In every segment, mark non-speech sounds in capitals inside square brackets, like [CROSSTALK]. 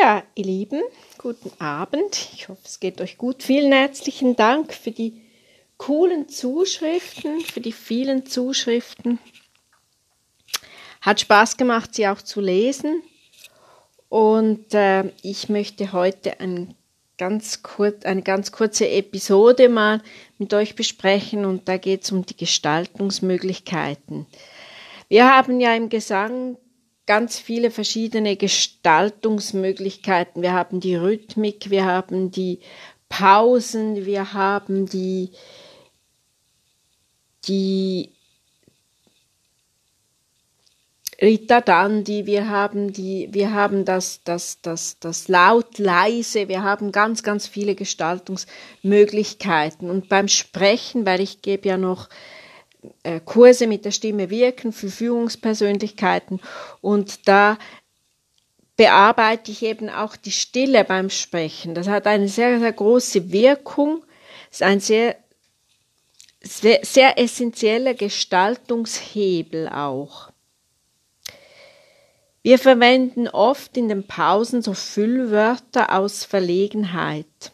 Ja, ihr Lieben, guten Abend. Ich hoffe, es geht euch gut. Vielen herzlichen Dank für die coolen Zuschriften, für die vielen Zuschriften. Hat Spaß gemacht, sie auch zu lesen. Und äh, ich möchte heute ein ganz kurz, eine ganz kurze Episode mal mit euch besprechen und da geht es um die Gestaltungsmöglichkeiten. Wir haben ja im Gesang ganz viele verschiedene Gestaltungsmöglichkeiten. Wir haben die Rhythmik, wir haben die Pausen, wir haben die, die Rita Dandi, wir haben die, wir haben das, das, das, das laut, leise, wir haben ganz, ganz viele Gestaltungsmöglichkeiten. Und beim Sprechen, weil ich gebe ja noch Kurse mit der Stimme wirken für Führungspersönlichkeiten und da bearbeite ich eben auch die Stille beim Sprechen. Das hat eine sehr, sehr große Wirkung, ist ein sehr, sehr, sehr essentieller Gestaltungshebel auch. Wir verwenden oft in den Pausen so Füllwörter aus Verlegenheit,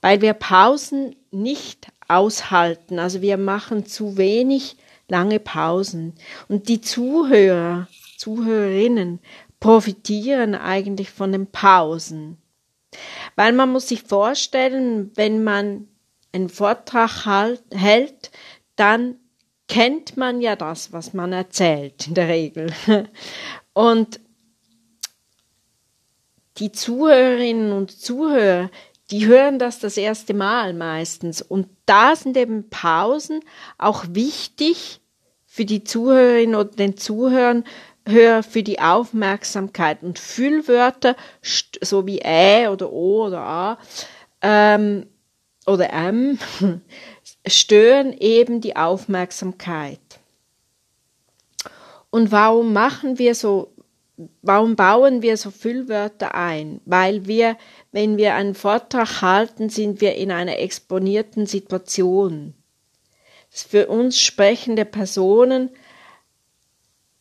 weil wir Pausen nicht aushalten. Also wir machen zu wenig lange Pausen. Und die Zuhörer, Zuhörerinnen profitieren eigentlich von den Pausen. Weil man muss sich vorstellen, wenn man einen Vortrag halt, hält, dann kennt man ja das, was man erzählt, in der Regel. Und die Zuhörerinnen und Zuhörer, die hören das das erste Mal meistens. Und da sind eben Pausen auch wichtig für die Zuhörerin oder den Zuhörern, Hörer für die Aufmerksamkeit. Und Füllwörter, so wie Ä oder O oder A ähm, oder M, [LAUGHS] stören eben die Aufmerksamkeit. Und warum machen wir so warum bauen wir so Füllwörter ein? Weil wir, wenn wir einen Vortrag halten, sind wir in einer exponierten Situation. Für uns sprechende Personen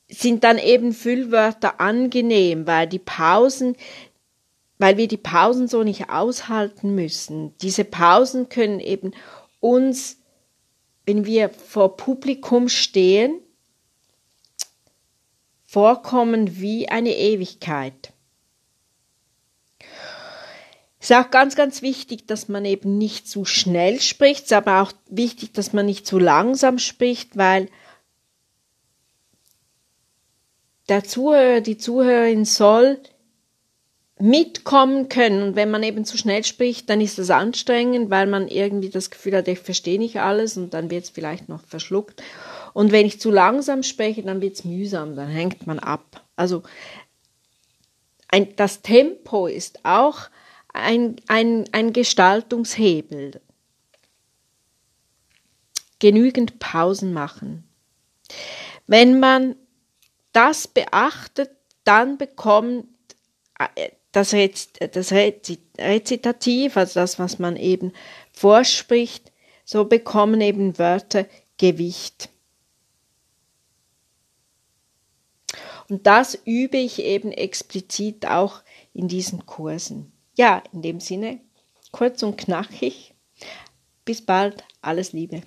sind dann eben Füllwörter angenehm, weil die Pausen, weil wir die Pausen so nicht aushalten müssen. Diese Pausen können eben uns, wenn wir vor Publikum stehen, vorkommen wie eine Ewigkeit. Es ist auch ganz, ganz wichtig, dass man eben nicht zu schnell spricht, es ist aber auch wichtig, dass man nicht zu langsam spricht, weil der Zuhörer, die Zuhörerin soll mitkommen können. Und wenn man eben zu schnell spricht, dann ist das anstrengend, weil man irgendwie das Gefühl hat, ich verstehe nicht alles und dann wird es vielleicht noch verschluckt. Und wenn ich zu langsam spreche, dann wird es mühsam, dann hängt man ab. Also ein, das Tempo ist auch ein, ein, ein Gestaltungshebel. Genügend Pausen machen. Wenn man das beachtet, dann bekommt äh, das, das Rezitativ, also das, was man eben vorspricht, so bekommen eben Wörter Gewicht. Und das übe ich eben explizit auch in diesen Kursen. Ja, in dem Sinne, kurz und knackig. Bis bald, alles Liebe.